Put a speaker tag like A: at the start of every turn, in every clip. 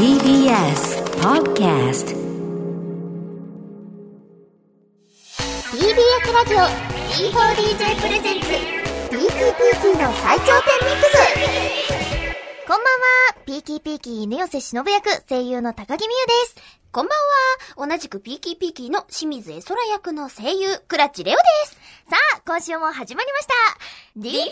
A: TBS Podcast
B: TBS ラジオ D4DJ presents Peaky P-key の最頂点 MIX。こんばんは。 Peaky P-key 犬寄しのぶ役声優の高木美佑ですこんばんは。同じく Peaky P-key の清水絵空役の声優倉知玲鳳です。さあ今週も始まりました。D4DJ プレ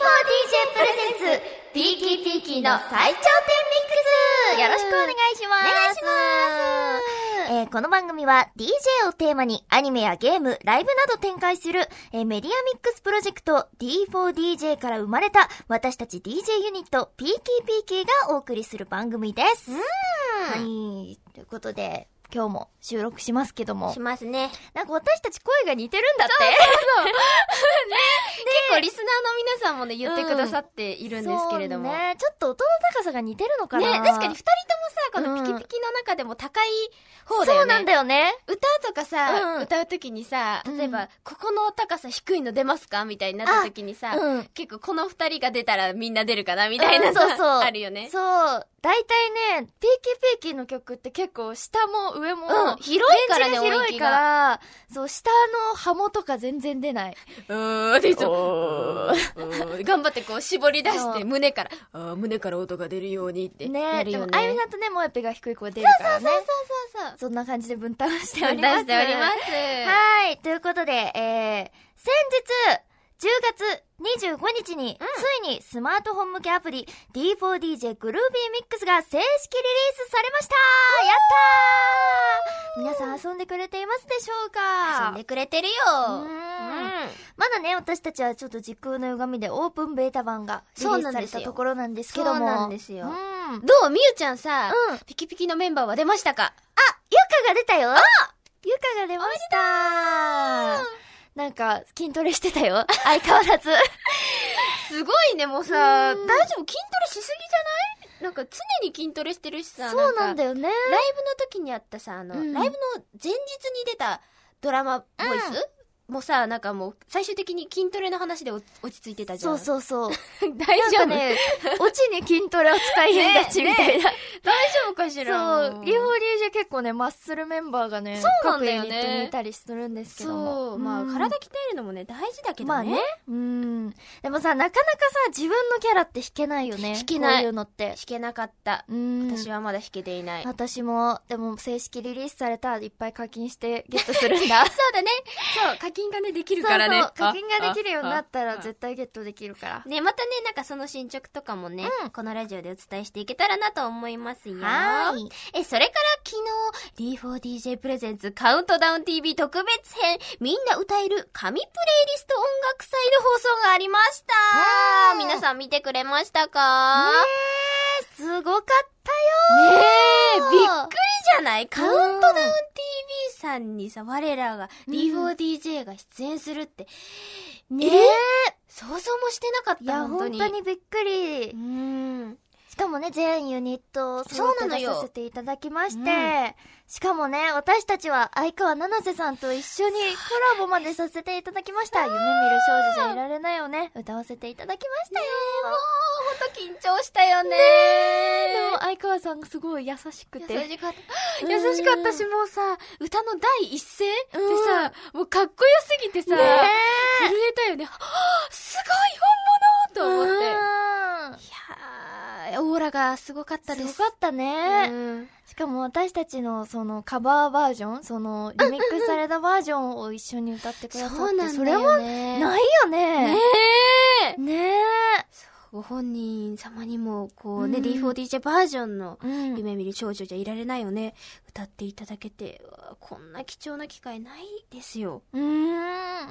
B: ゼンツピーキーピーキーの最頂点ミックスよろしくお願いします。お願いします。えーこの番組は DJ をテーマにアニメやゲーム、ライブなど展開する、えーメディアミックスプロジェクト D4DJ から生まれた私たち DJ ユニット PKPK がお送りする番組です。はい。ということで、今日も収録しますけども
C: し。ますね。
B: なんか私たち声が似てるんだって。
C: 結構リスナーの皆さんもね、言ってくださっているんですけれども。
B: そうね。ちょっと音の高さが似てるのかな
C: ね、確かに二人ともさ、このピキピキの中でも高い方だよね。
B: そうなんだよね。
C: 歌とかさ、
B: うん
C: 歌うときにさ、例えば、
B: うん
C: ここの高さ低いの出ますか？みたいになったときにさ、
B: うん。
C: 結構この二人が出たらみんな出るかなみたいな
B: そうそう
C: あるよね。
B: そう。大体ね、ピーキーピーキーの曲って結構下も上も、
C: うん、広いからね、
B: 広いか。ら、そう、下のハモとか全然出ない。
C: うーん、でしょ。頑張ってこう絞り出して、
B: そう
C: 胸から、胸から音が出るようにって
B: ね
C: やるよね。
B: でも、あゆみさんとね、もえぺが低い声出るからね。
C: そうそうそう。
B: そんな感じで分担しており
C: 出
B: ます。
C: しております。
B: はい。ということで、えー、先日、10月25日に、ついにスマートフォン向けアプリ D4DJ グルービーミックスが正式リリースされました。やったー！皆さん遊んでくれていますでしょうか？
C: 遊んでくれてるよ。
B: まだね、私たちはちょっと時空の歪みでオープンベータ版がリリースされたところなんですけども。
C: そうなんですよ。
B: うん。
C: どうみゆちゃんさ、
B: うん。
C: ピキピキのメンバーは出ましたか？
B: ゆかが出たよ。ゆかが出ましたなんか、筋トレしてたよ。相変わらず。
C: すごいね、もうさ、大
B: うん
C: 丈夫？筋トレしすぎじゃない？なんか常に筋トレしてるしさ、
B: そうなんだ
C: よ。
B: よね。
C: ライブの時にあったさ、あの、
B: うん
C: ライブの前日に出たドラマボイス、もうさ、なんかもう最終的に筋トレの話でお落ち着いてたじゃ。
B: そうんそうそう。
C: 大
B: なんかね、オチに筋トレを使い変がちみたいな。
C: 大丈夫かし
B: そう、
C: ら
B: リフォー DJ 結構ね、マッスルメンバーがね、
C: そうなんだよね
B: たりするんですけども。
C: そう、まあ
B: ん
C: 体鍛えるのもね、大事だけどね。
B: まあね。うん。でもさ、なかなかさ、自分のキャラって弾けないよね。
C: 弾けない
B: こういうのって。
C: 弾けなかった。
B: うん。
C: 私はまだ弾けていない。
B: 私も、でも正式リリースされたらいっぱい課金してゲットするんだ。
C: そうだね。そう、課金がね、できるからね。
B: そうそう課金ができるようになったら
C: あ
B: 絶対ゲットできるから。
C: ね、またね、なんかその進捗とかもね、
B: うん
C: このラジオでお伝えしていけたらなと思いますよ。
B: はーい。
C: え、それから昨日、D4DJ プレゼンツカウントダウン TV 特別編、みんな歌える神プレイリスト音楽祭の放送がありました
B: うん
C: 皆さん見てくれましたか？
B: すごかったよ
C: ねえ、
B: ー
C: びっくりじゃない？カウントダウン TV さんにさ、我らが
B: うん
C: D4DJ が出演するって、
B: ね
C: え
B: え。
C: 想像もしてなかった、
B: いや、本
C: 本当に。
B: 当にびっくり
C: う。ん。
B: しかもね、全ユニット
C: そうなのよ。
B: 出させていただきまして、
C: うん。
B: しかもね、私たちは相川七瀬さんと一緒にコラボまでさせていただきました。夢見る少女じゃいられないをね、歌わせていただきましたよ。
C: もう、ほんと緊張したよね
B: でも相川さんがすごい優しくて。
C: 優しかった。
B: うん。
C: 優しかったし、もうさ、歌の第一声で
B: うん。
C: さ、もうかっこよすぎてさ、
B: ね
C: 震えたよね。はぁすごい本物と思って。い
B: うん。
C: やー、オーラがすごかったです。
B: すごかったね。
C: うん
B: しかも私たちのそのカバーバージョン、そのリミックスされたバージョンを一緒に歌ってくださって、
C: そうなんだよね。
B: それも
C: ね
B: ないよね。
C: ねえ。
B: ねえ。
C: ご本人様にも、こうね、
B: うん
C: D4DJ バージョンの
B: うん。
C: 夢見る少女じゃいられないよね。歌っていただけて、こんな貴重な機会ないですよ。
B: うーん。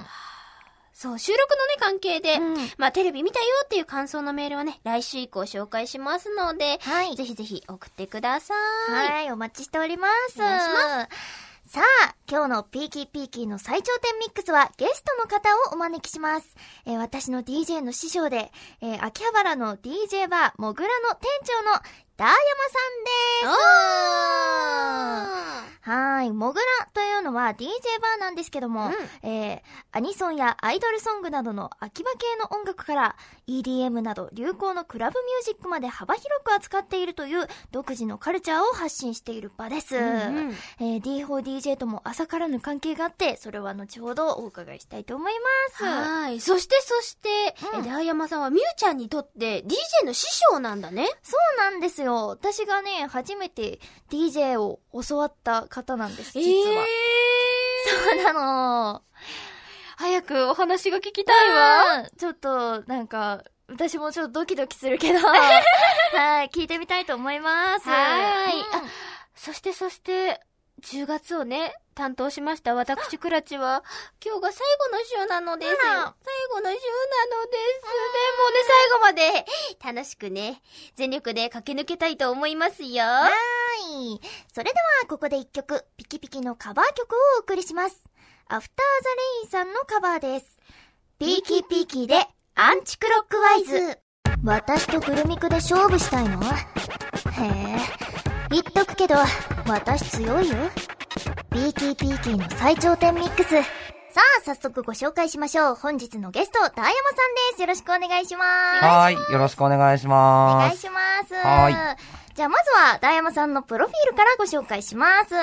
C: そう、収録のね、関係で、
B: うん
C: まあ、テレビ見たよっていう感想のメールはね、来週以降紹介しますので、
B: はい。
C: ぜひぜひ送ってください。
B: はい、お待ちしております。
C: お願いしま
B: さあ、今日のピーキーピーキーの最頂点ミックスはゲストの方をお招きします。えー私の DJ の師匠で、えー秋葉原の DJ バー、もぐらの店長のダーヤマさんです。はい。モグラというのは DJ バーなんですけども、えー、アニソンやアイドルソングなどの秋葉系の音楽から EDM など流行のクラブミュージックまで幅広く扱っているという独自のカルチャーを発信している場です。
C: うんうん
B: えー、D4DJ とも朝からぬ関係があって、それは後ほどお伺いしたいと思います。
C: はい。そして、そして、
B: うん
C: えダイヤマさんはみゆちゃんにとって DJ の師匠なんだね。
B: そうなんですよ。私がね、初めて DJ を教わった方なんです、実は。そうなの。
C: 早くお話が聞きたいわ。
B: うんちょっと、なんか、私もちょっとドキドキするけど、はい、聞いてみたいと思います。
C: はい
B: うん
C: あそして、そして、10月をね、担当しました私クラチは、今日が最後の週なのですよ。最後の週なのです。でもね、最後まで楽しくね、全力で駆け抜けたいと思いますよ。
B: はい。それでは、ここで一曲、ピキピキのカバー曲をお送りします。アフターザレインさんのカバーです。ピーキピーキで、アンチクロックワイズ。私とグルミクで勝負したいの？へえ。言っとくけど、私強いよ。ピーキーピーキーの最頂点ミックス。さあ、早速ご紹介しましょう。本日のゲスト、ダイヤマさんです。よろしくお願いします。
A: はい。よろしくお願いします。
B: 願いします。
A: はい
B: じゃあまずは、ダイヤマさんのプロフィールからご紹介します。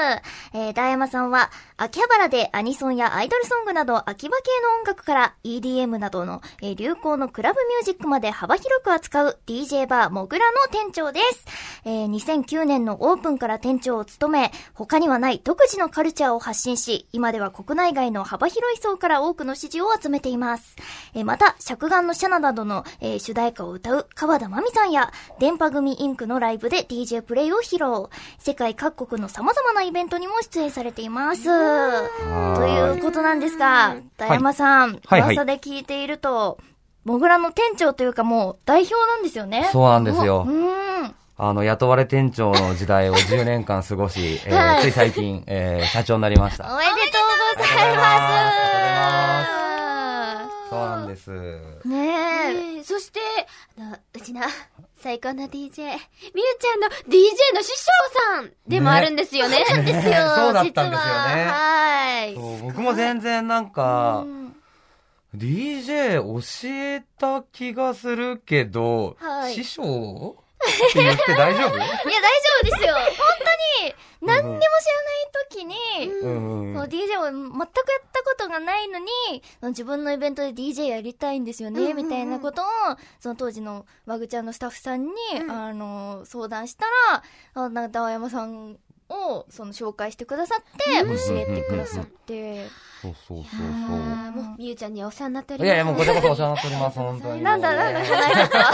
B: えー、ダイヤマさんは、秋葉原でアニソンやアイドルソングなど秋葉系の音楽から EDM などの、流行のクラブミュージックまで幅広く扱う DJ バーモグラの店長です。えー、2009年のオープンから店長を務め、他にはない独自のカルチャーを発信し、今では国内外の幅広い層から多くの支持を集めています。また、尺眼のシャナなどの、主題歌を歌う川田真美さんや、電波組インクのライブで DJ プレイを披露。世界各国の様々なイベントにも出演されています。ということなんですが、ダイヤマさん、
A: はいはい
B: 噂で聞いていると、モグラの店長というかもう代表なんですよね。
A: そうなんですよ
B: う。ーん。
A: あの、雇われ店長の時代を10年間過ごし、えー
B: はい
A: つい最近、えー社長になりました。
B: おめでとうございま
A: そうなんです。
B: す。ねえ。
C: そして、あの、うちの最高の DJ、みゆちゃんの DJ の師匠さんでもあるんですよね。
B: ですよ。
A: ね そうだったんですよね
B: 実ははい。
A: 僕も全然なんか
B: う、ん
A: DJ 教えた気がするけど、
B: はい
A: 師匠？って言って大丈夫？
B: いや、大丈夫ですよ。本当に、何にも知らない時に、
A: うんうん。
B: そう DJ を全くやったことがないのに、自分のイベントで DJ やりたいんですよね、
C: うんうんうん。
B: みたいなことを、その当時のワグちゃんのスタッフさんに、
C: うん。
B: あの、相談したら、あなんか、ダ山さんを、その、紹介してくださって、
A: うん
B: 教えてくださって、
A: そうそうそう
C: あーもう、みゆちゃんにはお世話になっております。
A: そう。いやいや、もうこちらこそお世話になっております、本当に。
B: なんだ、なんだ、ないですか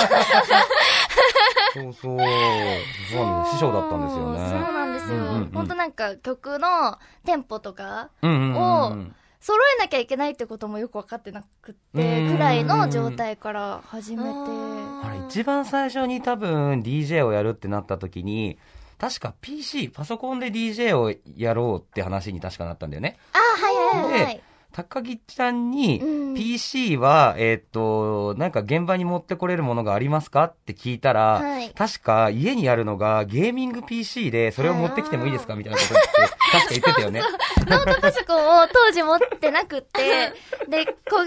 A: そうそう。そうなんです。師匠だったんですよね。
B: そうなんですよ。
A: うんうんうん
B: 本当なんか曲のテンポとか、
A: うんうんうんうん。
B: 揃えなきゃいけないってこともよく分かってなくって、
A: うん
B: くらいの状態から始めて。
C: あ
A: あれ、一番最初に多分 DJ をやるってなった時に、確か PC、パソコンで DJ をやろうって話に確かなったんだよね。
B: あ、はいはいはい。
A: 高木ちゃんに、
B: うん。
A: PC は、えーっと、なんか現場に持ってこれるものがありますかって聞いたら、
B: はい。
A: 確か家にあるのがゲーミング PC で、それを持ってきてもいいですか？みたいなことって、確か言ってたよね。
B: ノートパソコンを当時持ってなくって、で、小型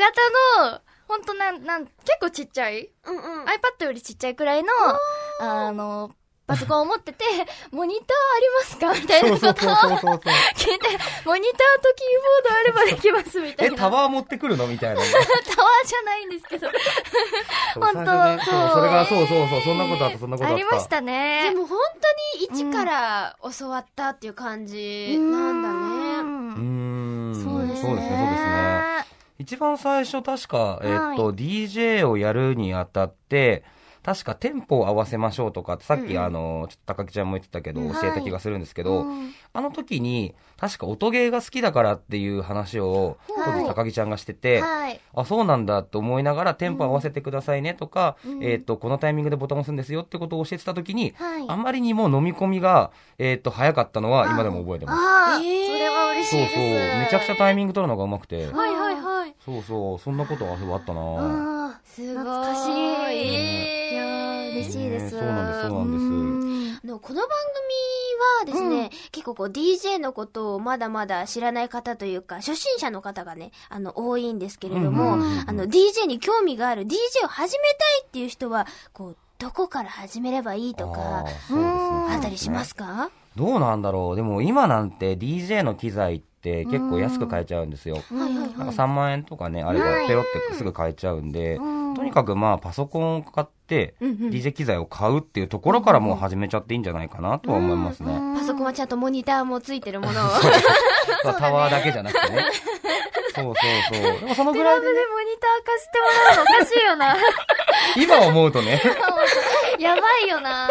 B: の、ほんとなん、なん、結構ちっちゃい、
C: うんうん。
B: iPad よりちっちゃいくらいの、あの、パソコンを持ってて、モニターありますか？みたい
A: そ
B: なことを
A: うそうそうそうそう。
B: 聞いて、モニターとキーボードあればできますみたい
A: え、
B: な。
A: タワー持ってくるの？みたいな。
B: タワーじゃないんですけど。
A: そう
B: 本当
A: そう、
B: そう
A: それが、そうそうそう、そんなことあった、そんなことあった。
B: ありました
C: で
B: ね。
C: も本当に一から教わったっていう感じなんだね。
A: う
B: ん
A: ん。
B: そうですね。
A: そうですね、そうですね。一番最初確か、えーっと、DJ をやるにあたって、確かテンポを合わせましょうとかさっき、あの、ちょっと高木ちゃんも言ってたけど、
B: うん
A: 教えた気がするんですけど、
B: うん
A: あの時に、確か音ゲーが好きだからっていう話を、当
B: はい
A: 時高木ちゃんがしてて、
B: はい。
A: あ、そうなんだと思いながら、テンポ合わせてくださいねとか、
B: うん
A: えーっと、このタイミングでボタン押すんですよってことを教えてた時に、
B: はい。
A: あんまりにも飲み込みが、えーっと、早かったのは今でも覚えてます。
B: それは嬉し
A: そうそう。めちゃくちゃタイミング取るのが上手くて。
C: はいはいはい。
A: そうそう。そんなことはあったな。
C: すごい。
B: 懐かしい
C: えー
B: いやー嬉しいです。
A: ねそうなんですそうなんです。
C: あの、この番組はですね、結構こう DJ のことをまだまだ知らない方というか、初心者の方がね、あの、多いんですけれども、
A: うんうんうんうん。
C: あの、DJ に興味がある、DJ を始めたいっていう人は、こう、どこから始めればいいとか
A: あー、そうですね。
C: あったりしますか？
A: どうなんだろう。でも今なんて DJ の機材って結構安く買えちゃうんですよ。なんか
C: はい。
A: 3万円とかね、あればペロってすぐ買えちゃうんで、とにかくまあパソコンを買って、DJ 機材を買うっていうところからもう始めちゃっていいんじゃないかなとは思いますね。
C: パソコンはちゃんとモニターもついてるものを。
A: まあタワーだけじゃなくてね。そうそうそう。でもそのぐらいで、ね、
B: モニター貸してもらうのおかしいよな。
A: 今思うとね。
B: やばいよな。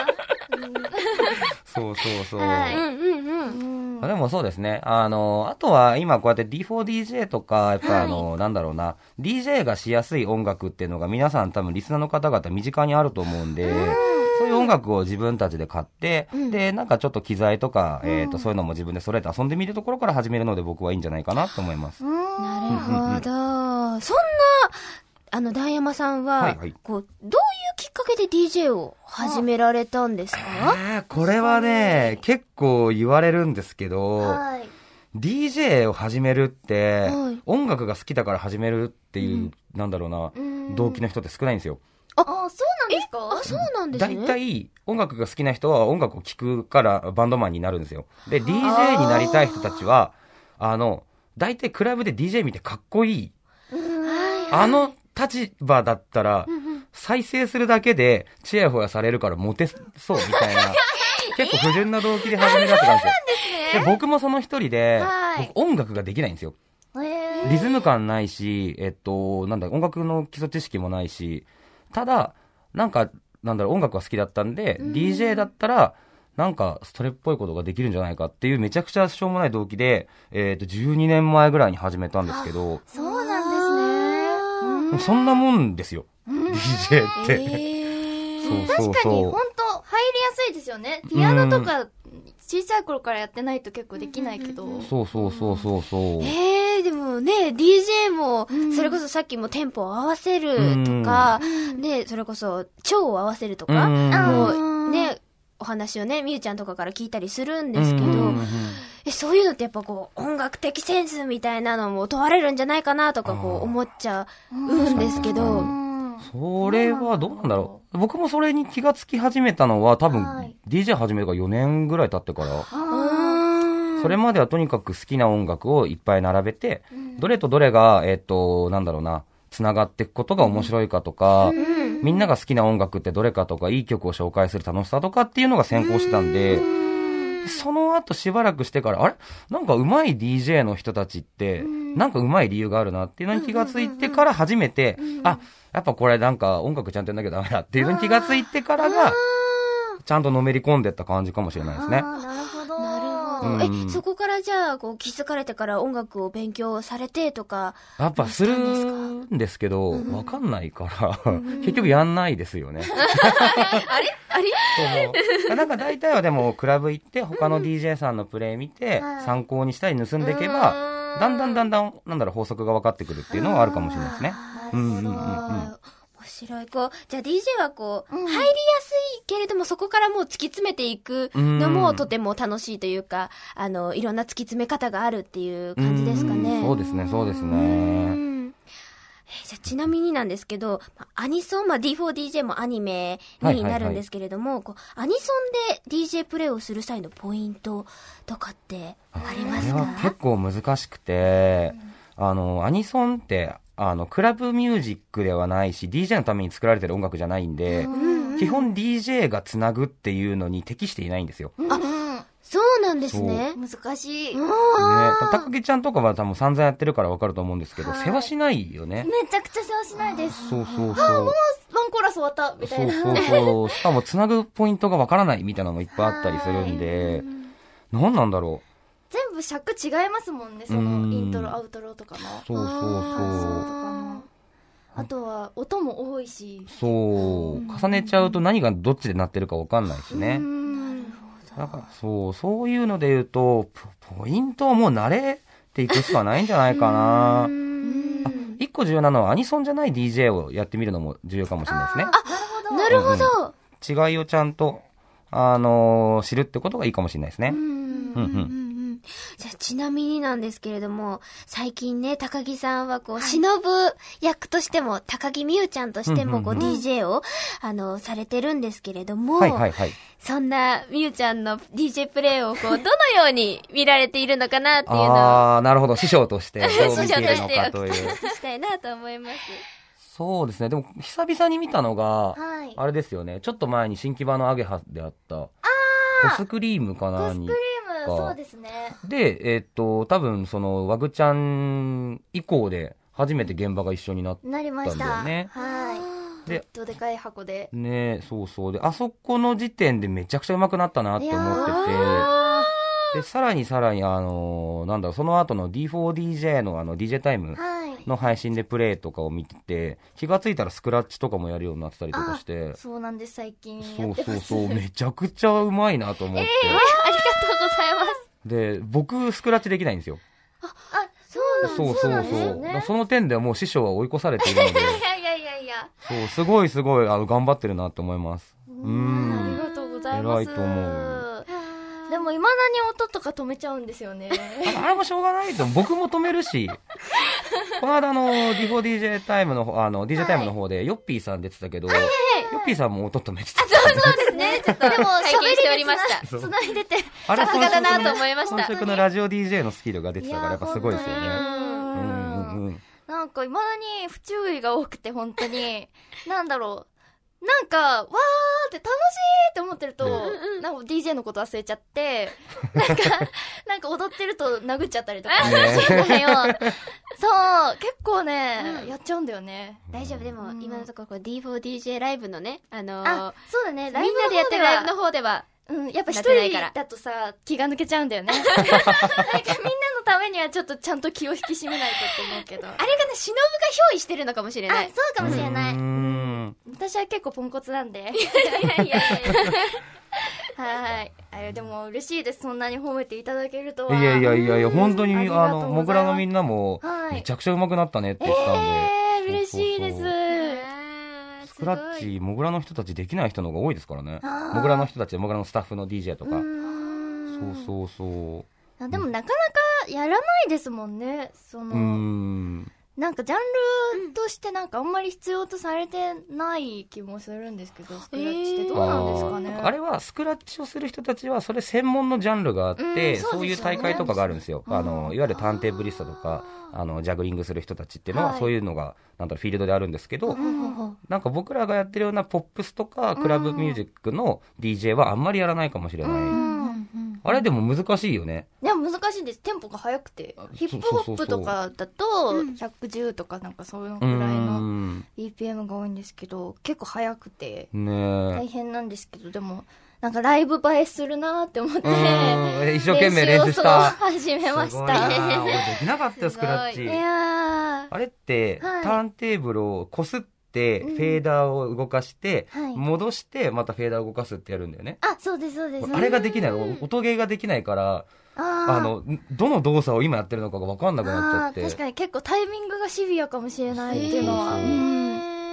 A: そうそうそう。
B: はい
C: うんうんうん。
A: あでもそうですね。あの、あとは今こうやって D4DJ とか、やっぱあの、なんだろうな、DJ がしやすい音楽っていうのが皆さん多分リスナーの方々身近にあると思うんで、そういう音楽を自分たちで買って、で、なんかちょっと機材とか、えっ、と、そういうのも自分で揃えて遊んでみるところから始めるので僕はいいんじゃないかなと思います。
C: なるほど。そんな、あの、ダイヤマさんは、
A: はいはい。
C: こう、どういうきっかけで DJ を始められたんですか？
A: えーこれはね、結構言われるんですけど、
B: はい。
A: DJ を始めるって、
C: はい。
A: 音楽が好きだから始めるっていう、なんだろうな、動機の人って少ないんですよ。
B: あ、そうなんですか？
C: あ、そうなんですね。
A: 大体、音楽が好きな人は音楽を聴くからバンドマンになるんですよ。で、DJ になりたい人たちは、あの、大体クラブで DJ 見てかっこいい。あの立場だったら、再生するだけで、チヤホヤされるからモテそうみたいな、結構不純な動機で始めたってたんですよ。で僕もその一人で、
C: はい。
A: 僕音楽ができないんですよ。
B: え
A: リズム感ないし、えっと、なんだ、音楽の基礎知識もないし、ただ、なんか、なんだろう、音楽が好きだったんで、DJ だったら、なんか、それっぽいことができるんじゃないかっていうめちゃくちゃしょうもない動機で、えっと、12年前ぐらいに始めたんですけど、
B: そう。
A: そんなもんですよ。DJ って。
C: え
A: そう
B: 確かに、
A: そうそう
B: ほんと、入りやすいですよね。ピアノとか、小さい頃からやってないと結構できないけど。
A: そうそうそうそうそう。
C: えー、でもね、DJ も、それこそさっきもテンポを合わせるとか、ね、それこそ、調を合わせるとか、
A: うん
C: もうね、お話をね、みゆちゃんとかから聞いたりするんですけど、えそういうのってやっぱこう、音楽的センスみたいなのも問われるんじゃないかなとかこう思っちゃうんですけど、
B: うん。
A: それはどうなんだろう。僕もそれに気がつき始めたのは多分
B: はい。
A: DJ 始めてから4年ぐらい経ってから。それまではとにかく好きな音楽をいっぱい並べて、どれとどれが、えっ、と、なんだろうな、繋がっていくことが面白いかとか、みんなが好きな音楽ってどれかとか、いい曲を紹介する楽しさとかっていうのが先行してたんで、その後しばらくしてから、あれ？なんか上手い DJ の人たちって、なんか上手い理由があるなっていうのに気がついてから初めて、あ、やっぱこれなんか音楽ちゃんとやんなきゃダメだっていうのに気がついてからが、ちゃんとのめり込んでった感じかもしれないですね。
B: なるほど。
A: うん。
C: え、そこからじゃあ、こう、気づかれてから音楽を勉強されてとか、
A: やっぱするんですけど、わかんないから、結局やんないですよね。
C: あれ？あれ？
A: そう。なんか大体はでも、クラブ行って、他の DJ さんのプレイ見て、参考にしたり盗んでいけば、だんだんだんだん、なんだろう、法則が分かってくるっていうのはあるかもしれないですね。うんうんうんうん。
C: 面白い。こう、じゃあ DJ はこう、入りやけれども、そこからもう突き詰めていくのもとても楽しいというか、あの、いろんな突き詰め方があるっていう感じですかね。
A: うん。そうですね、そうです
C: う
A: ね。
C: ん。えじゃあちなみになんですけど、まあアニソン、まあ、D4DJ もアニメになるんですけれども、こうアニソンで DJ プレイをする際のポイントとかってありますか？
A: これは結構難しくて、あの、アニソンって、あの、クラブミュージックではないし、DJ のために作られてる音楽じゃないんで、基本 DJ がつなぐっていうのに適していないんですよ。ね、
C: そうなんですね。
B: 難しい。め
A: 高木ちゃんとかは多分散々やってるからわかると思うんですけど、世話しないよね。
B: ちゃくちゃ世話しないです。
A: そうそうそう。
B: ワンコーラス終わったみた
A: そ
B: いうな。
A: そうそう。しかもつなぐポイントがわからないみたいなのもいっぱいあったりするんで、何なんだろ
B: 全部尺違いますもんね、そ
A: うん
B: のイントロ、アウトロとかの。
A: う。そうそうそう。
B: あとは、音も多いし。
A: そう。重ねちゃうと何がどっちで鳴ってるかわかんないしね。だから、そう、そういうので言うと、ポポイントはもう慣れていくしかないんじゃないかな。あ一個重要なのはアニソンじゃない DJ をやってみるのも重要かもしれないですね。
C: なるほど。
A: 違いをちゃんと、あのー知るってことがいいかもしれないですね。
C: うん
A: うんうん
C: じゃあ、ちなみになんですけれども、最近ね、高木さんはこう、忍ぶ役としても、高木美優ちゃんとしても、こう、DJ を、あの、されてるんですけれども、
A: はいはいはい。
C: そんな美優ちゃんの DJ プレイをこう、どのように見られているのかなっていうのを、
A: ああ、なるほど。師匠として どう見ているのかという。
C: したいなと思います。
A: そうですね。でも、久々に見たのが、
B: はい。
A: あれですよね。ちょっっと前に新木場のアゲハであった、コスクリームかなに
B: コスクリ
A: か
B: そうですね。
A: で、えっと、多分、その、ワグちゃん以降で、初めて現場が一緒になっ
B: なりました。
A: だんだよね
B: はい。
A: で、
B: どでかい箱で。
A: ねそうそう。で、あそこの時点でめちゃくちゃ上手くなったなって思って
C: あ
A: て、で、さらにさらに、あのーなんだろう、その後の D4DJ のあの DJ タイム
B: はい。
A: の配信でプレイとかを見てて、気がついたらスクラッチとかもやるようになってたりとかして、
B: そうなんです、最近や
A: そう。そうそう、めちゃくちゃうまいなと思って。
C: ありがとうございます。
A: で、僕、スクラッチできないんですよ。
B: あ、そうなん
A: そうそうそう。
B: そ。
A: その点ではもう師匠は追い越されているので、
B: いやいやいやいや。
A: そう、すごいすごい、あの、頑張ってるなって思います。う
B: あり
A: ん。
B: がとうございます。
A: 偉いと思う
B: でも、未だに音とか止めちゃうんですよね。
A: ああれもしょうがないと、僕も止めるし、この間あの、D4DJ タイムの方、あの、DJ タイムの方で、ヨッピーさん出てたけど、ヨッピーさんも音止めてた。
C: そうですね。ちょっと、
B: でも、
C: 拝見しておりました。
B: つな繋いでて。
C: さすがだなと思いました
A: 本職のラジオ DJ のスキルが出てたから、やっぱすごいですよね。うん。
B: なんか、未だに不注意が多くて、本当に。なんだろう。なんか、わーって楽しいって思ってると、なんか DJ のこと忘れちゃって、なんか、なんか踊ってると殴っちゃったりとかするんだよ。そう、結構ね、やっちゃうんだよね。
C: 大丈夫、でも、
B: うん
C: 今のところこう D4DJ ライブのね、あのー
B: あ、そうだね、
C: みんなでやってるライブの
B: 方
C: 方では、
B: うん、やっぱ一人だとさ、気が抜けちゃうんだよね。なんかみんなのためにはちょっとちゃんと気を引き締めないとって思うけど。
C: あれかな、忍が憑依してるのかもしれな
B: あ、
C: い。
B: そうかもしれない。私は結構ポンコツなんで。
C: い やいやいやいや。
B: はい。あれ、でも嬉しいです。そんなに褒めていただけるとは。
A: いやいやいやいや、本当に、
B: あ
A: の、
B: とうございます
A: モグラのみんなも、
B: はい
A: めちゃくちゃ上手くなったねって言ってたんで。
B: えー、嬉しいです。
A: スクラッチ、モグラの人たちできない人の方が多いですからね。
B: あー
A: モグラの人たち、モグラのスタッフの DJ とか。
B: う
A: そ
B: ん
A: うそうそう。
B: あでもなかなかやらないですもんね。そうの、
A: ーん。
B: なんかジャンルとしてなんかあんまり必要とされてない気もするんですけど、スクラッチってどうなんですかね？
A: あーあれは、スクラッチをする人たちは、それ専門のジャンルがあって、
B: うんそう
A: そういう大会とかがあるんですよ。
B: うん。
A: あの、いわゆるターンテーブリストとか、あの、ジャグリングする人たちっていうのは、
B: はい。
A: そういうのが、なんだろう、フィールドであるんですけど、
B: うん
A: なんか僕らがやってるようなポップスとか、クラブミュージックの DJ はあんまりやらないかもしれない。
B: うん
A: あれでも難しいよね。
B: でも難しいんです。テンポが速くて
A: あ。
B: ヒップホップとかだと、110とかなんかそういうぐ
A: う
B: らいの
A: ん。
B: BPM が多いんですけど、結構速くて
A: ね
B: 大変なんですけど、でも、なんかライブ映えするなって思って、
A: うん 一生懸命練習した
B: 始めました。
A: 俺できなかったよ、スクラッチ。
B: いや
A: あれって、
B: はい
A: ターンテーブルをこすって、
B: うん
A: フェーダーを動かして、
B: はい
A: 戻して、またフェーダーを動かすってやるんだよね。
B: ーあ、そうです、そうです。
A: あれができない、音ゲーができないから、
B: あ
A: の、どの動作を今やってるのかが分かんなくなっちゃって。
B: 確かに結構タイミングがシビアかもしれないっていうのは、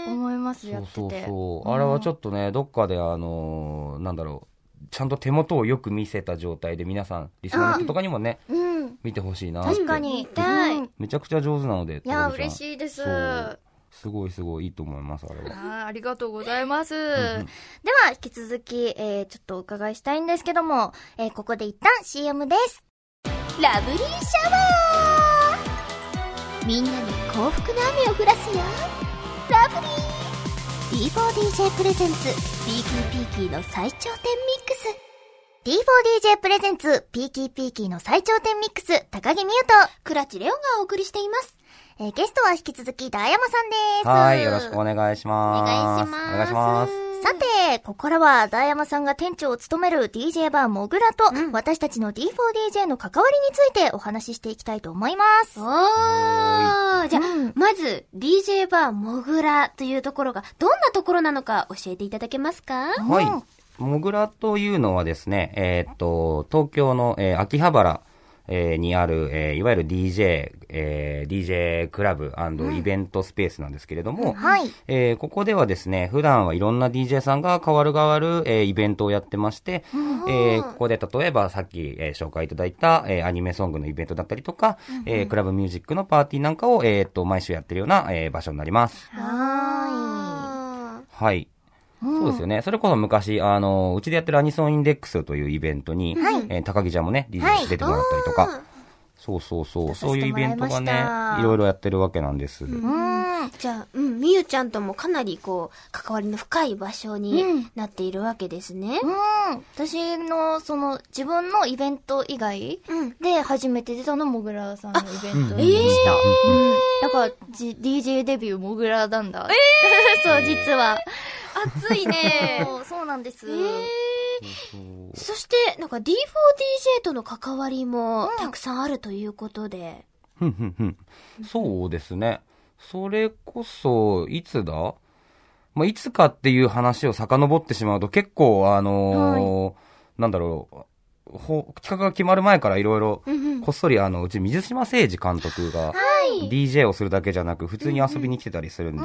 B: 思います。
A: そうそうそう。あれはちょっとね、どっかであのーなんだろう、ちゃんと手元をよく見せた状態で皆さん、リスナーの人とかにもね、
B: うん。
A: 見てほしいなって。
B: 確かに。
A: めちゃくちゃ上手なので。
B: いや、嬉しいです。
A: すごいすごいいいと思います、あれは。
B: あーありがとうございます。
A: ん
B: では、引き続き、えー、ちょっとお伺いしたいんですけども、えー、ここで一旦 CM です。ラブリーシャワーみんなに幸福の雨を降らすよ。ラブリー !D4DJ プレゼンツ、ピーキーピーキーの最頂点ミックス。D4DJ プレゼンツ、ピーキーピーキーの最頂点ミックス、高木美佑と、
C: クラチレオがお送りしています。
B: えーゲストは引き続き、ダーヤマさんです。
A: はい、よろしくお願いします。
C: お願いします
A: お願いします。
B: さて、ここからは、ダーヤマさんが店長を務める DJ バーモグラと、私たちの D4DJ の関わりについてお話ししていきたいと思います。
C: おーじゃあ、
B: うん
C: まず、DJ バーモグラというところが、どんなところなのか教えていただけますか？
A: はい
B: うん。
A: モグラというのはですね、えーっと、東京の、えー秋葉原、えーにある、えーいわゆる DJ、えー DJ クラブイベントスペースなんですけれども、
B: はい。
A: えーここではですね、普段はいろんな DJ さんが変わる変わる、えーイベントをやってまして、えーここで例えばさっき、えー紹介いただいた、えーアニメソングのイベントだったりとか、えークラブミュージックのパーティーなんかを、えーっと、毎週やってるような、えー場所になります。
B: は
C: あ
A: はい。そうですよね。それこそ昔、あの、うちでやってるアニソンインデックスというイベントに、えー高木ちゃんもね、DJ
B: はい
A: 出てもらったりとか、そうそうそう、そう
B: い
A: いうイベントが
B: ました
A: ね、いろいろやってるわけなんです。
B: い。うん。
C: じゃあ、うん、みゆちゃんともかなりこう、関わりの深い場所に
B: うん
C: なっているわけですね。
B: うん。私の、その、自分のイベント以外
C: うん。
B: で初めて出たのもぐらさんのイベント
A: うん
B: でした。
C: え
B: うん。だから、じ DJ デビューもぐらなんだ。そう、実は。
C: 熱いね。
B: そう、そうなんです。
C: えー。そして、なんか D4DJ との関わりもたくさんあるということで。
A: ふんふんふん。そうですね。それこそ、いつだ？まあ、いつかっていう話を遡ってしまうと結構、あのーなんだろう、ほ企画が決まる前からいろいろ、こっそりあの、うち水島誠二監督が、DJ をするだけじゃなく、普通に遊びに来てたりするんで、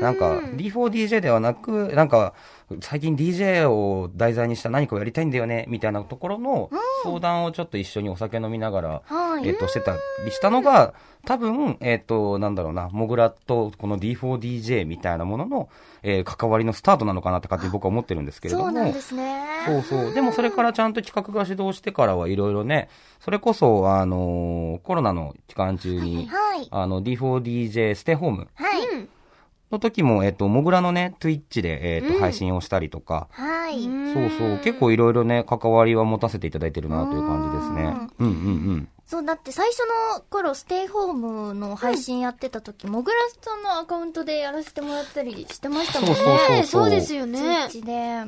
A: なんか、D4DJ ではなく、なんか、最近 DJ を題材にした何かをやりたいんだよね、みたいなところの相談をちょっと一緒にお酒飲みながら、
B: はい
A: えっと、してたりしたのが、多分、えっと、なんだろうな、モグラとこの D4DJ みたいなものの、えー関わりのスタートなのかなって勝手に僕は思ってるんですけれども。
B: そうなんですね。
A: そうそう。でもそれからちゃんと企画が始動してからはいろいろね、それこそ、あのーコロナの期間中に、
B: はい。
A: あの、D4DJ ステイホーム
B: はい。
C: うん。
A: の時も、えっと、モグラのね、Twitch で、えっと、配信をしたりとか、
B: はい。
A: そうそう、結構いろいろね、関わりは持たせていただいてるなという感じですね。うんうんうん。
B: そう、だって最初の頃、ステイホームの配信やってた時、もぐらさんのアカウントでやらせてもらったりしてましたもんね。
A: そうそうそう
C: ねそうですよ
B: ツイ
C: ね
B: ッ。チで。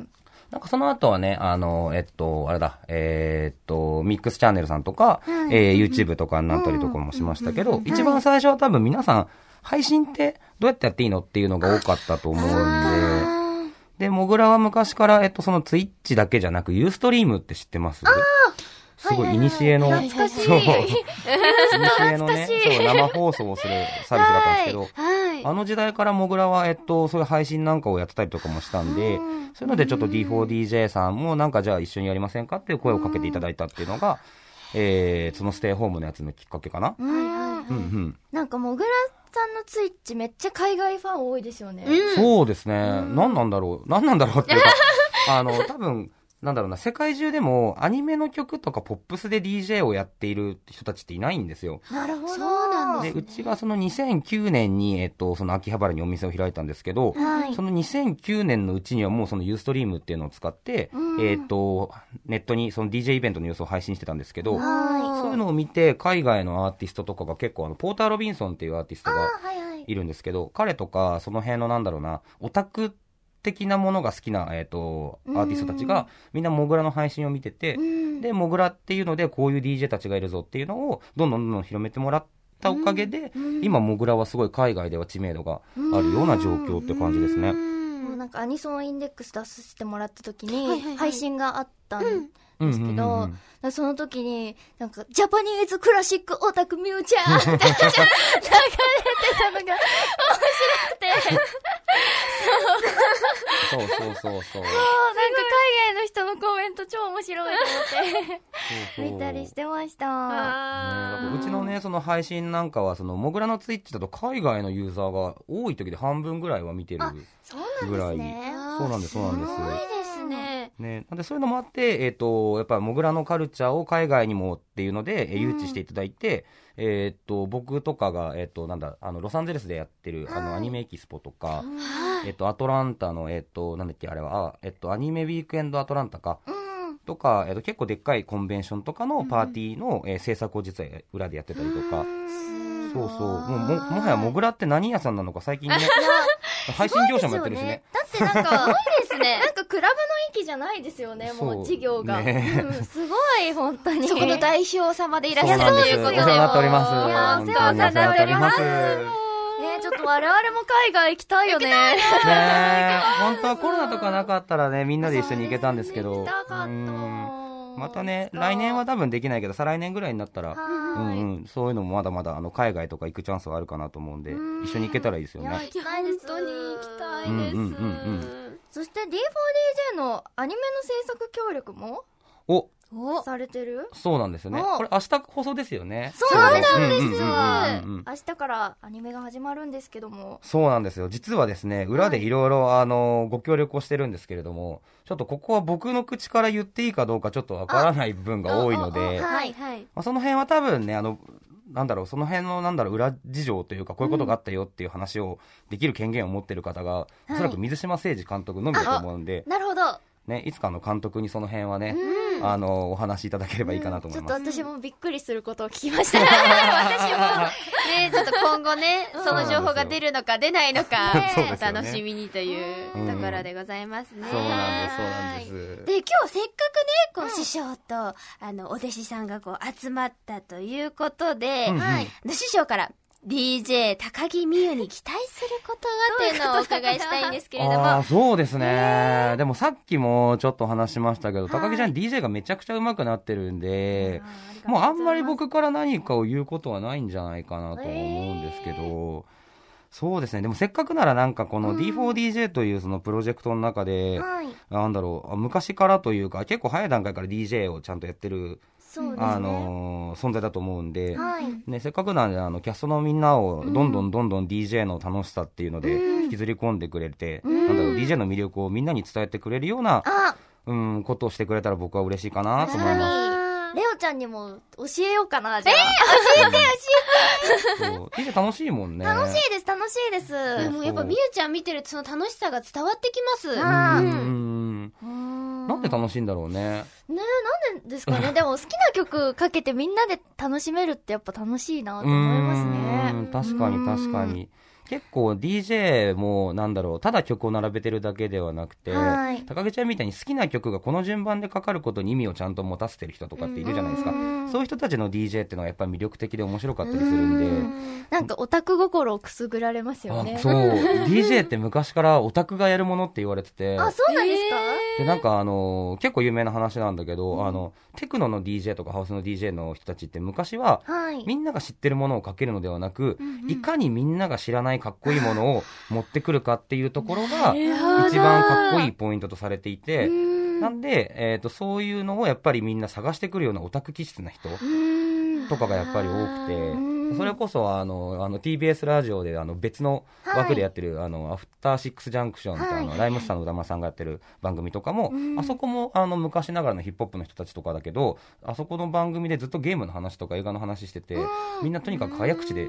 A: なんかその後はね、あの、えっと、あれだ、えーっと、ミックスチャンネルさんとか、えー YouTube とかになったりとかもしましたけど、一番最初は多分皆さん、配信ってどうやってやっていいのっていうのが多かったと思うんで、で、モグラは昔から、えっと、そのツイッチだけじゃなく、ユーストリームって知ってます？すごい、いにしえの、そう、いにしえのね、そう、生放送をするサービスだったんですけど、
C: はい。
A: あの時代からモグラは、えっと、そういう配信なんかをやってたりとかもしたんで、そういうのでちょっと D4DJ さんもなんかじゃあ一緒にやりませんかっていう声をかけていただいたっていうのが、えー、そのステイホームのやつのきっかけかな。
B: うん。
A: うんうん。
B: なんか、もぐらさんのツイッチめっちゃ海外ファン多いですよね。
A: そうですね。何なんだろう。何なんだろうっていうか、あの、多分、なんだろうな、世界中でもアニメの曲とかポップスで DJ をやっている人たちっていないんですよ。
B: なるほど。
C: そうなん
A: で、うちがその2009年に、えっと、その秋葉原にお店を開いたんですけど、
B: はい
A: その2009年のうちにはもうそのユーストリームっていうのを使って、
B: うん
A: えっと、ネットにその DJ イベントの様子を配信してたんですけど、
B: は
A: そういうのを見て、海外のアーティストとかが結構、あの、ポーター・ロビンソンっていうアーティスト
B: あ
A: が
B: ーはいはい。
A: いるんですけど、彼とか、その辺のなんだろうな、オタク的なものが好きな、えっ、と、アーティストたちが、みんなモグラの配信を見てて、
B: うん。
A: で、モグラっていうので、こういう DJ たちがいるぞっていうのを、どんどんどんどん広めてもらったおかげで、今、モグラはすごい海外では知名度があるような状況って感じですね。
B: もうなんかアニソンインデックス出させてもらった時に
C: はいはいはい。
B: 配信があったん
A: うん
B: ですけど、
A: うんうんうん
B: その時に、なんか、ジャパニーズクラシックオタクミュージャーって 流れてたのが面白くて、
A: そうそうそうそう。
B: なんか海外の人のコメント超面白いと思って、
A: そうそう
B: 見たりしてました。
A: ねうちのね、その配信なんかは、その、モグラのツイッチだと海外のユーザーが多い時で半分ぐらいは見てる
B: そう
A: ぐらい。
B: なんですね。
A: そうなんです、そうなんです。
C: すね。
A: ね、なんでそういうのもあって、えっ、と、やっぱモグラのカルチャーを海外にもっていうので、えー誘致していただいて、えっ、と、僕とかが、えっ、と、なんだ、あの、ロサンゼルスでやってる、あの、アニメエキスポとか、
C: はい。
A: えっ、と、アトランタの、えっ、と、なんだっけ、あれは、あえっ、と、アニメウィークエンドアトランタか、
B: うん。
A: とか、えっ、と、結構でっかいコンベンションとかのパーティーの、えー制作を実は裏でやってたりとか、そうそう、もう、も、もはやモグラって何屋さんなのか最近ね、配信業者もやってるしね。
B: だってなんか、
C: ね。
B: なんかクラブの域じゃないですよね、も
A: そう
B: う事業が。
A: ね
B: うん、すごい、本当に。
C: そこの代表様でいらっしゃ。るということで。
A: お世話になっております。
B: いや
A: お世話になっております。
B: ねちょっと我々も海外行きたいよね。
A: ねえ、本当はコロナとかなかったらね、みんなで一緒に行けたんですけど。
B: 行きたかった
A: うんまたね、来年は多分できないけど、再来年ぐらいになったら、うんうん、そういうのもまだまだ、あの、海外とか行くチャンスはあるかなと思うんで、一緒に行けたらいいですよね。
C: 行きたいです。本当に行きたいです。うんうんうんうん
B: そして D4DJ のアニメの制作協力も
A: お
B: されてる？
A: そうなんですよね。これ明日放送ですよね。
B: そうなんです明日からアニメが始まるんですけども。
A: そうなんですよ。実はですね、裏でいろいろ、あの、ご協力をしてるんですけれども、ちょっとここは僕の口から言っていいかどうかちょっとわからない部分が多いので、はいはい。まあ、その辺は多分ね、あの、なんだろう、その辺の、なんだろう、裏事情というか、こういうことがあったよっていう話をできる権限を持ってる方が、おそらく水島誠二監督のみだと思うんで、
B: なるほど。
A: ね、いつかの監督にその辺はね、あの、お話しいただければいいかなと思います。
B: ちょっと私もびっくりすることを聞きました。私
C: も、ね、ちょっと今後ね、その情報が出るのか出ないのか、ね、楽しみにというところでございますね。
A: そうなんです、そうなんです。
C: で、今日せっかくね、こう、師匠と、あの、お弟子さんがこう、集まったということで、はい。師匠から、DJ 高木美優に期待することはっていうのをお伺いしたいんですけれども。あ
A: そうですね。でもさっきもちょっと話しましたけど、高木ちゃん DJ がめちゃくちゃ上手くなってるんで、もうあんまり僕から何かを言うことはないんじゃないかなと思うんですけど、そうですね。でもせっかくならなんかこの D4DJ というそのプロジェクトの中で、なんだろう、昔からというか結構早い段階から DJ をちゃんとやってるね、あの存在だと思うんで、はい、ね、せっかくなんであのキャストのみんなをどんどんどんどん DJ の楽しさっていうので引きずり込んでくれて、うん、なんだろう DJ の魅力をみんなに伝えてくれるような、うん、ことをしてくれたら僕は嬉しいかなと思います。
B: レオちゃんにも教えようかな、じゃあ。
C: えー、教えて、教
A: えて。そう。楽しいもんね。
B: 楽しいです、楽しいです。
C: でもやっぱみゆちゃん見てるとその楽しさが伝わってきます。う
A: ん。なんで楽しいんだろうね。
B: ねなんでですかね。でも好きな曲かけてみんなで楽しめるってやっぱ楽しいなと思いますね。
A: 確かに確かに。結構 DJ もなんだろう、ただ曲を並べてるだけではなくて、はい、高木ちゃんみたいに好きな曲がこの順番でかかることに意味をちゃんと持たせてる人とかっているじゃないですか。そういう人たちの DJ っていうのはやっぱり魅力的で面白かったりするんで。
B: んなんかオタク心をくすぐられますよね。
A: そう。DJ って昔からオタクがやるものって言われてて。
B: あ、そうなんですか、
A: で、なんかあの、結構有名な話なんだけど、うん、あの、テクノの DJ とかハウスの DJ の人たちって昔は、はい、みんなが知ってるものをかけるのではなく、うんうん、いかにみんなが知らないかっこいいものを 持ってくるかっていうところが、一番かっこいいポイントとされていて、なんで、えっ、ー、と、そういうのをやっぱりみんな探してくるようなオタク気質な人とかがやっぱり多くて、それこそあの、あの TBS ラジオであの別の枠でやってる、はい、あの、アフターシックスジャンクションって、はい、あの、ライムスターの歌間さんがやってる番組とかも、あそこもあの、昔ながらのヒップホップの人たちとかだけど、あそこの番組でずっとゲームの話とか映画の話してて、みんなとにかく早口で、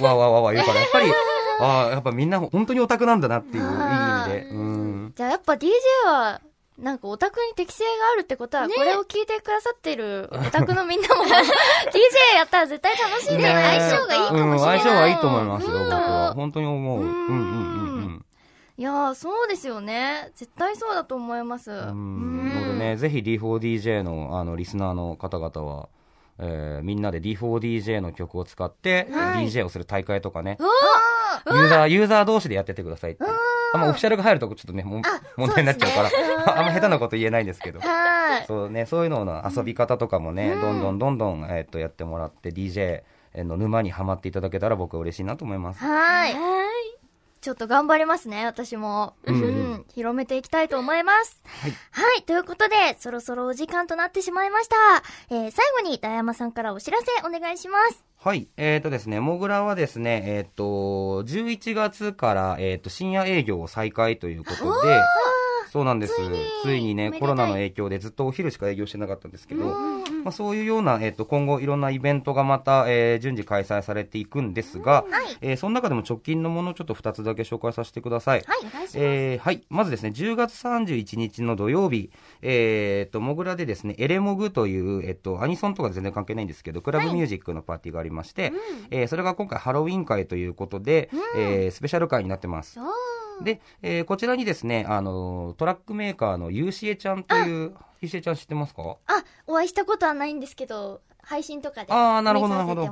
A: わわわわ言うから、やっぱり、ああ、やっぱみんな本当にオタクなんだなっていう、いい意味で。うん。
B: じゃあやっぱ DJ は、なんかオタクに適性があるってことは、これを聞いてくださってるオタクのみんなも、DJ やったら絶対楽しいね。相性がいいかもしれない。うん、
A: 相性はいいと思いますよ、僕は。本当に思う。うんうんうんうん。
B: いやそうですよね。絶対そうだと思います。う
A: ん。のでね、ぜひ D4DJ の、あの、リスナーの方々は、えー、みんなで D4DJ の曲を使って、はい、DJ をする大会とかね。ユーザー、ユーザー同士でやっててくださいって。あんまオフィシャルが入るとちょっとね、も問題になっちゃうから、あんま下手なこと言えないんですけど。そうね、そういうのの遊び方とかもね、どんどんどんどん、えっと、やってもらって、DJ の沼にはまっていただけたら僕は嬉しいなと思います。
B: はい。ちょっと頑張りますね、私も。うん、うん、広めていきたいと思います。はい。はい、ということで、そろそろお時間となってしまいました。えー、最後に、ダヤマさんからお知らせお願いします。
A: はい。えっ、ー、とですね、モグラはですね、えっ、ー、と、11月から、えっ、ー、と、深夜営業を再開ということで、そうなんです。ついにね、コロナの影響でずっとお昼しか営業してなかったんですけど、まあ、そういうような、えっ、ー、と、今後いろんなイベントがまた、えー、順次開催されていくんですが、はい、えー、その中でも直近のものをちょっと2つだけ紹介させてください。
B: はい。
A: えー、はい。まずですね、10月31日の土曜日、えっ、ー、と、モグラでですね、エレモグという、えっ、と、アニソンとか全然関係ないんですけど、クラブミュージックのパーティーがありまして、はい、えー、それが今回ハロウィン会ということで、うん、えー、スペシャル会になってます。で、えー、こちらにですね、あの、トラックメーカーのゆうしえちゃんという、ゆうしえちゃん知ってますか？
B: あ、お会いしたことはないんですけど、配信とかで。
A: ああ、なるほど、なるほ
B: ど。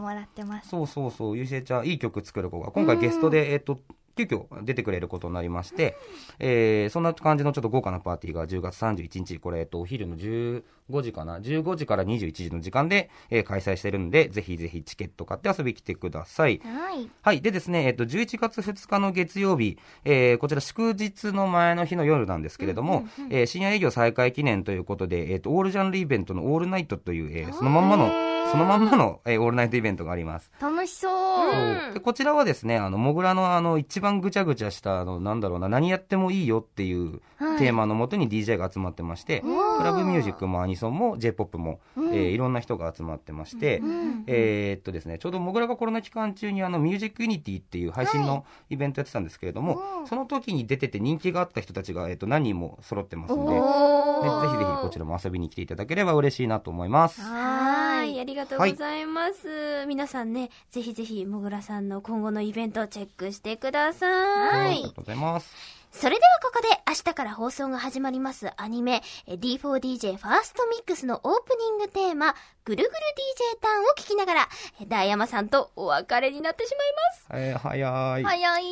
A: そうそうそう、ゆうしえちゃん、いい曲作る子が、今回ゲストで、えっ、と、急遽出てくれることになりまして、えー、そんな感じのちょっと豪華なパーティーが10月31日、これ、えっと、お昼の15時かな ?15 時から21時の時間で、えー、開催してるんで、ぜひぜひチケット買って遊び来てください。
B: はい。
A: はい。でですね、えっと、11月2日の月曜日、えー、こちら祝日の前の日の夜なんですけれども、うんうんうん、えー、深夜営業再開記念ということで、えっと、オールジャンルイベントのオールナイトという、えー、そのまんまの、そのまんまの、えー、オールナイトイベントがあります。
B: 楽しそう。
A: そうでこちらはですね、あの、モグラのあの、一番ぐちゃぐちゃした、あの、なんだろうな、何やってもいいよっていうテーマのもとに DJ が集まってまして、クラブミュージックもアニソンも J-POP も、えー、いろんな人が集まってまして、えー、っとですね、ちょうどモグラがコロナ期間中にあの、ミュージックユニティっていう配信のイベントやってたんですけれども、その時に出てて人気があった人たちが、えー、っと、何人も揃ってますんで、ね、ぜひぜひこちらも遊びに来ていただければ嬉しいなと思います。
C: ありがとうございます。はい、皆さんね、ぜひぜひ、もぐらさんの今後のイベントをチェックしてください。
A: ありがとうございます。
C: それではここで明日から放送が始まりますアニメ D4DJ ファーストミックスのオープニングテーマぐるぐる DJ ターンを聞きながらダイヤマさんとお別れになってしま
A: います。えー、早い。
B: 早い。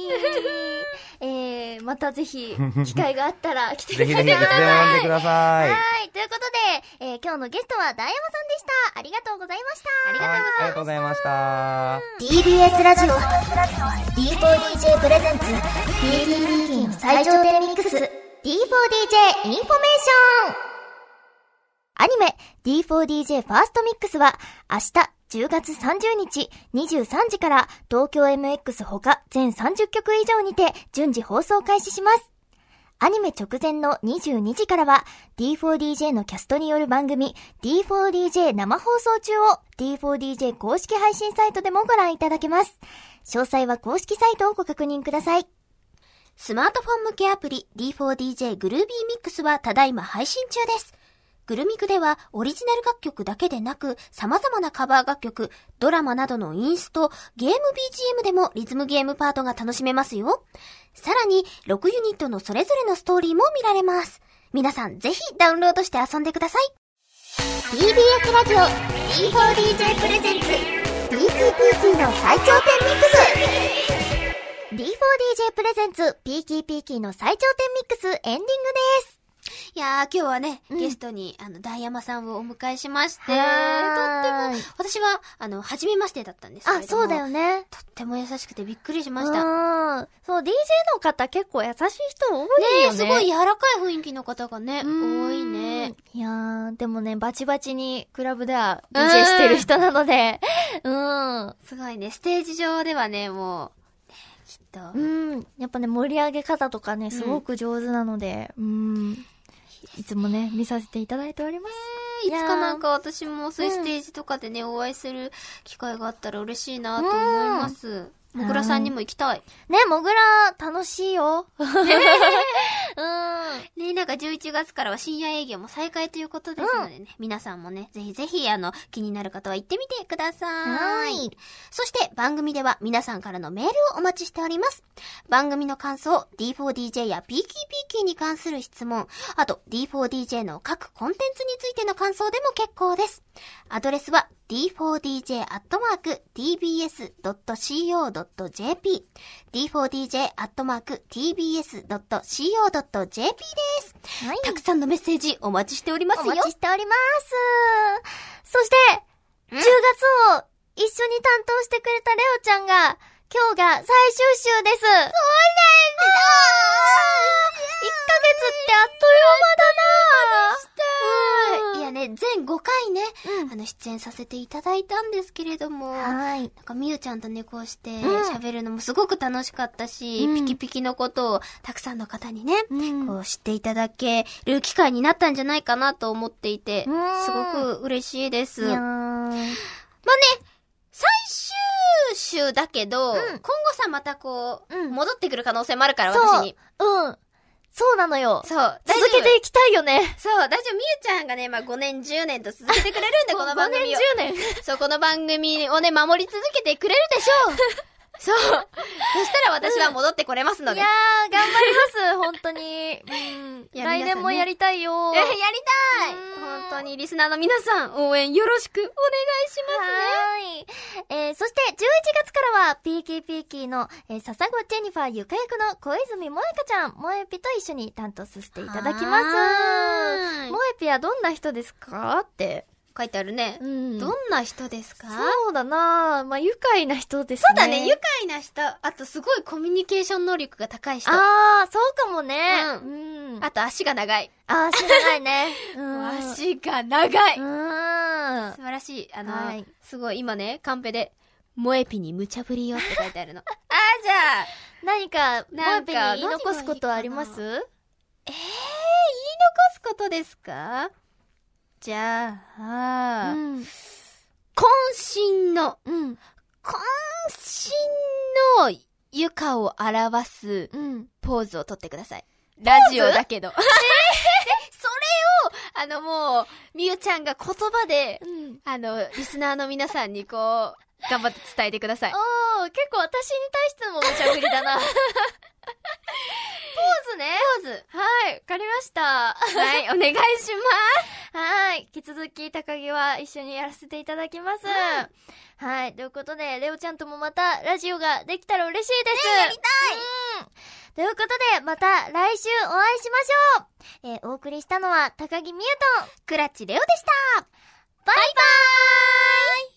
B: えー、またぜひ機会があったら来てください。ぜひ
A: ぜひ、んでください。
B: はい。ということで、えー、今日のゲストはダイヤマさんでした。ありがとうございました。
C: ありがとうございました。
B: TBS ラジオ D4DJ プレゼンツ DDD の最頂点ミックス D4DJ インフォメーションアニメ D4DJ ファーストミックスは明日10月30日23時から東京 MX ほか全30曲以上にて順次放送開始します。アニメ直前の22時からは D4DJ のキャストによる番組 D4DJ 生放送中を D4DJ 公式配信サイトでもご覧いただけます。詳細は公式サイトをご確認ください。スマートフォン向けアプリ D4DJ グルービーミックスはただいま配信中です。グルミクではオリジナル楽曲だけでなく様々なカバー楽曲、ドラマなどのインスト、ゲーム BGM でもリズムゲームパートが楽しめますよ。さらに6ユニットのそれぞれのストーリーも見られます。皆さんぜひダウンロードして遊んでください。TBS ラジオ D4DJ プレゼンツ DTPT の最頂点ミックス D4DJ プレゼンツ PKPK の最頂点ミックスエンディングです。
C: いやー、今日はね、うん、ゲストに、あの、ダイヤマさんをお迎えしまして、とっても、私は、あの、初めましてだったんですけれども。
B: あ、そうだよね。
C: とっても優しくてびっくりしました。う
B: ん。そう、DJ の方結構優しい人多いよね。ね
C: すごい柔らかい雰囲気の方がね、多いね。
B: いやー、でもね、バチバチにクラブでは DJ してる人なので、うん。
C: すごいね、ステージ上ではね、もう、きっと。
B: うん。やっぱね、盛り上げ方とかね、すごく上手なので、うん、うんいつもね、見させていただいております。
C: いつかなんか私もそういうステージとかでね、お会いする機会があったら嬉しいなと思います。もぐらさんにも行きたい。
B: ね、もぐら、楽しいよ。うん。
C: ね、なんか11月からは深夜営業も再開ということですのでね、うん、皆さんもね、ぜひぜひ、あの、気になる方は行ってみてください。はい。そして番組では皆さんからのメールをお待ちしております。番組の感想、D4DJ や PKPK に関する質問、あと D4DJ の各コンテンツについての感想でも結構です。アドレスは d4dj.tbs.co.jp d4dj.tbs.co.jp です。はい。たくさんのメッセージお待ちしておりますよ。
B: お待ちしております。そして、10月を一緒に担当してくれたレオちゃんが、今日が最終週です。そうなんだ。1ヶ月ってあっという間だな。
C: した、いやね、全5回ね、うん、あの、出演させていただいたんですけれども、はい。なんか、みゆちゃんとね、こうして喋るのもすごく楽しかったし、うん、ピキピキのことをたくさんの方にね、うん、こう知っていただける機会になったんじゃないかなと思っていて、すごく嬉しいです。まあね、最終週だけど、うん、今後さ、またこう、うん、戻ってくる可能性もあるから、私に。
B: うん。そうなのよ。
C: そう。
B: 続けていきたいよね。
C: そう。大丈夫。みゆちゃんがね、まあ5年、10年と続けてくれるんで、この番組を。5
B: 年、10年。
C: そう、この番組をね、守り続けてくれるでしょう。そう。そしたら私は戻ってこれますので。
B: いやー、頑張ります、本当に。うん。来年もやりたいよ。
C: え、やりたい
B: うん
C: 本当にリスナーの皆さん、応援よろしくお願いしますね。
B: はーい。えー、そして11月からは、ピーキーピーキーの、えー、笹子ジェニファーゆか役の小泉萌香ちゃん、萌えぴと一緒に担当させていただきます。萌えぴはどんな人ですか？って。
C: 書いてあるね。
B: ん
C: どんな人ですか？
B: そうだなまあ、愉快な人ですね。
C: そうだね、愉快な人。あと、すごいコミュニケーション能力が高い人。あ
B: あー、そうかもね。
C: う
B: うん。
C: と、足が長い。
B: あー、知らないね。うん。
C: 足が長い。
B: うん。
C: 素晴らしい。あの、
B: はい
C: すごい、今ね、カンペで、萌えぴに無茶ぶりよって書いてあるの。あー、じゃあ、
B: 何
C: か、
B: 萌えぴに言い残すことはあります？
C: えー、言い残すことですか？じゃあ、
B: うん。
C: 渾身の、
B: うん。
C: 渾身の床を表す
B: うん。
C: ポーズをとってください。ラジオだけど。えー、それを、あのもう、みゆちゃんが言葉で、
B: うん。
C: あの、リスナーの皆さんにこう、頑張って伝えてください。
B: おー、結構私に対しても無茶ぶりだな。ポーズね。
C: ポーズ。
B: はい、わかりました。
C: はい、お願いし
B: はい。引き続き、高木は一緒にやらせていただきます。はい。ということで、レオちゃんともまたラジオができたら嬉しいです。やりたいうん。ということで、また来週お会いしましょう。えーお送りしたのは高木美優と、
C: ます。クラッチレオでした。
B: バイバーイ